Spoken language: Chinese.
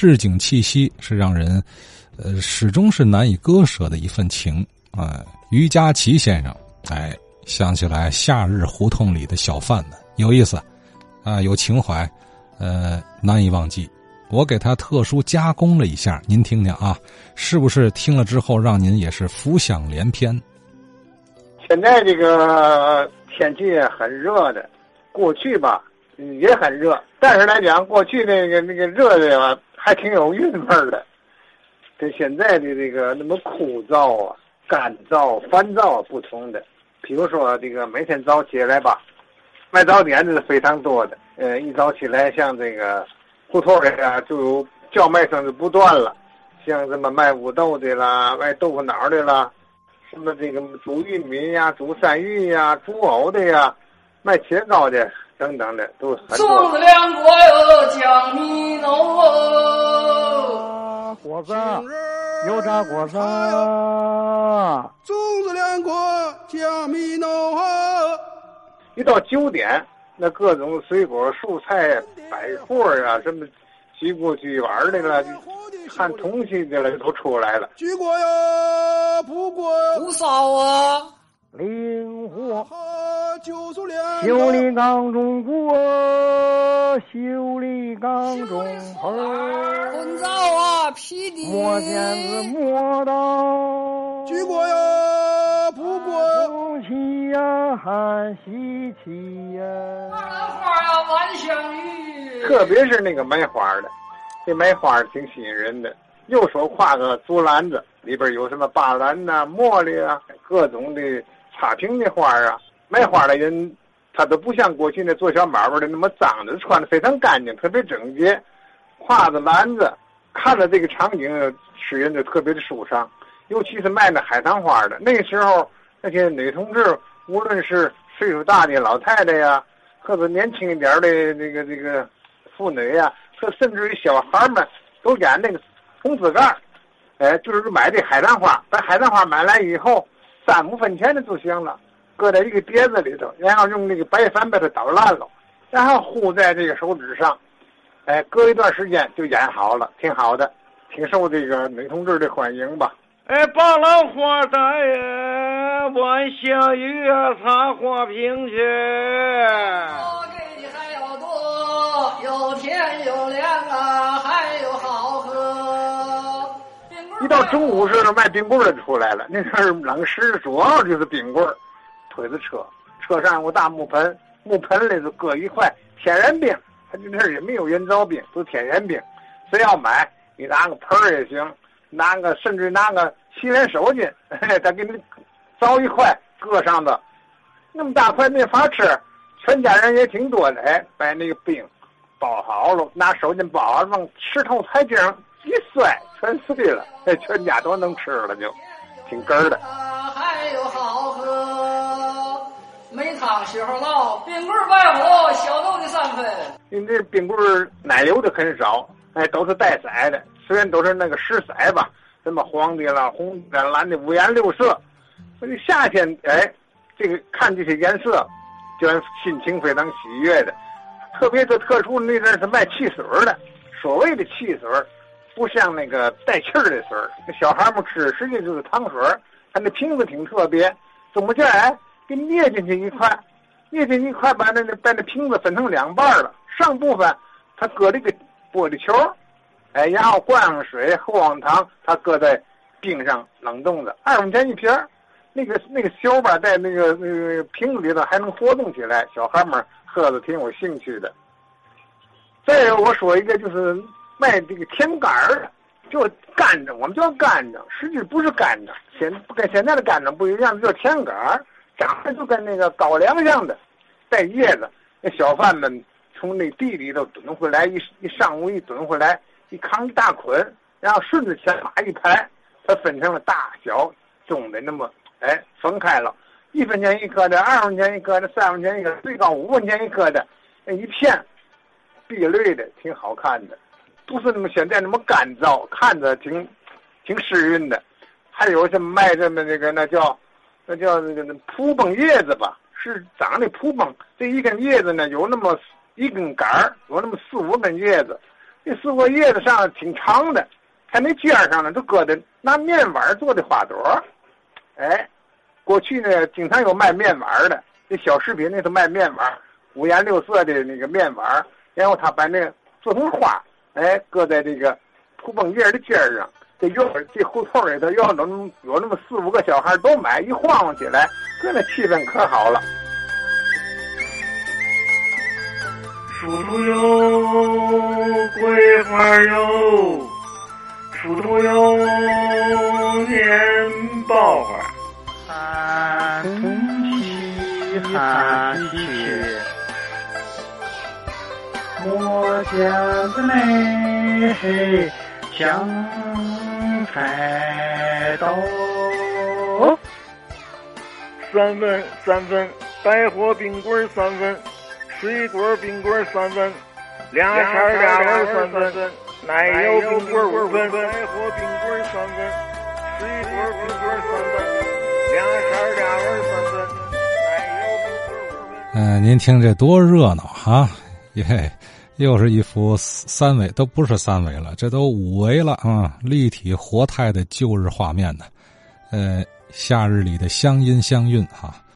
市井气息是让人，呃，始终是难以割舍的一份情啊。于家齐先生，哎，想起来夏日胡同里的小贩们，有意思，啊，有情怀，呃，难以忘记。我给他特殊加工了一下，您听听啊，是不是听了之后让您也是浮想联翩？现在这个天气很热的，过去吧也很热，但是来讲，过去那个那个热的还挺有韵味的，跟现在的这个那么枯燥啊、干燥、烦躁不同的。比如说这个每天早起来吧，卖早点的是非常多的，呃，一早起来像这个。胡同里啊，就有叫卖声就不断了，像什么卖五豆的啦，卖豆腐脑的啦，什么这个煮玉米呀、煮山芋呀、煮藕的呀，卖切糕的等等的，都是很多。粽子凉果哟，江米浓，果子，油炸果子，粽子凉果加米浓哦。一到九点。那各种水果、蔬菜、百货啊，什么几过去玩的了，看东西的了，都出来了。举果呀，不过不少啊，灵活，修理缸中锅，修理缸中盆，滚灶啊，劈地，磨剪子，磨刀，举锅呀，不过红旗呀，喊喜气呀。特别是那个卖花的，这卖花挺吸引人的。右手挎个竹篮子，里边有什么巴兰呐、茉莉啊，各种的插瓶的花啊。卖花的人，他都不像过去那做小买卖的那么脏的，穿的非常干净，特别整洁。挎着篮子，看着这个场景，使人就特别的舒畅。尤其是卖那海棠花的，那时候那些女同志，无论是岁数大的老太太呀。或者年轻一点的那个这个妇女呀，和甚至于小孩们，都演那个红紫盖哎，就是买这海棠花，把海棠花买来以后，三五分钱的就行了，搁在一个碟子里头，然后用那个白矾把它捣烂了，然后糊在这个手指上，哎，隔一段时间就演好了，挺好的，挺受这个女同志的欢迎吧。哎，把老花戴呀，晚下雨啊，插花瓶去。我给你还要多，有甜有凉啊，还有好喝。一到中午时候，卖冰棍的出来了。那阵儿冷食主要就是冰棍儿，推着车，车上有个大木盆，木盆里头搁一块天然冰，他这那儿也没有人造冰，都天然冰。谁要买，你拿个盆儿也行，拿个甚至拿个。洗脸手巾，他给你凿一块搁上的，那么大块没法吃，全家人也挺多的。哎，把那个冰包好了，拿手巾包好，往石头台阶上一摔，全碎了。哎，全家都能吃了，就挺哏儿的。还有好喝，没汤时候捞，冰棍外乎小豆的三分。你这冰棍奶油的很少，哎，都是带色的，虽然都是那个实色吧。什么黄的啦、红的、蓝的，五颜六色。那个夏天，哎，这个看这些颜色，就让心情非常喜悦的。特别是特殊那阵是卖汽水的，所谓的汽水，不像那个带气儿的水那小孩们吃，实际就是糖水它那瓶子挺特别，中间哎给捏进去一块，捏进去一块，把那那把那瓶子分成两半了。上部分它搁这个玻璃球。哎，然后灌上水，喝上糖，它搁在冰上冷冻的，二分钱一瓶儿。那个那个小吧，在那个那个瓶子里头还能活动起来，小孩们喝的挺有兴趣的。再有，我说一个，就是卖这个甜杆儿，就干蔗，我们叫干蔗，实际不是干蔗，现跟现在的干蔗不一样，叫甜杆儿，长得就跟那个高粱样的，带叶子。那小贩们从那地里头蹲回来，一一上午一蹲回来。一扛一大捆，然后顺着前马一排，它分成了大小中的那么，哎，分开了，一分钱一颗的，二分钱一颗的，三分钱一颗，最高五分钱一颗的，那一片，碧绿的，挺好看的，不是那么现在那么干燥，看着挺，挺湿润的。还有什么卖这么那个那叫，那叫那个蒲崩叶子吧，是长的蒲崩，这一根叶子呢有那么一根杆儿，有那么四五根叶子。这四个叶子上挺长的，它那尖上呢都搁的拿面碗做的花朵。哎，过去呢经常有卖面碗的，这小食品那头卖面碗，五颜六色的那个面碗，然后他把那做成花，哎，搁在这个蒲崩叶的尖上。这院这胡同里头有那么有那么四五个小孩都买，一晃晃起来，搁那气氛可好了。树头有桂花哟，树头有面包花，寒风起寒气，我家的妹香菜刀。三分三分，百货冰棍三分。水果冰棍三分，俩色俩味三分，奶油冰棍五分，百货冰棍三分，水果冰棍三分，俩色俩味三分，奶油冰棍五分。嗯，您听这多热闹哈！嘿，又是一幅三维，都不是三维了，这都五维了啊！立体活态的旧日画面呢，呃，夏日里的乡音乡韵哈。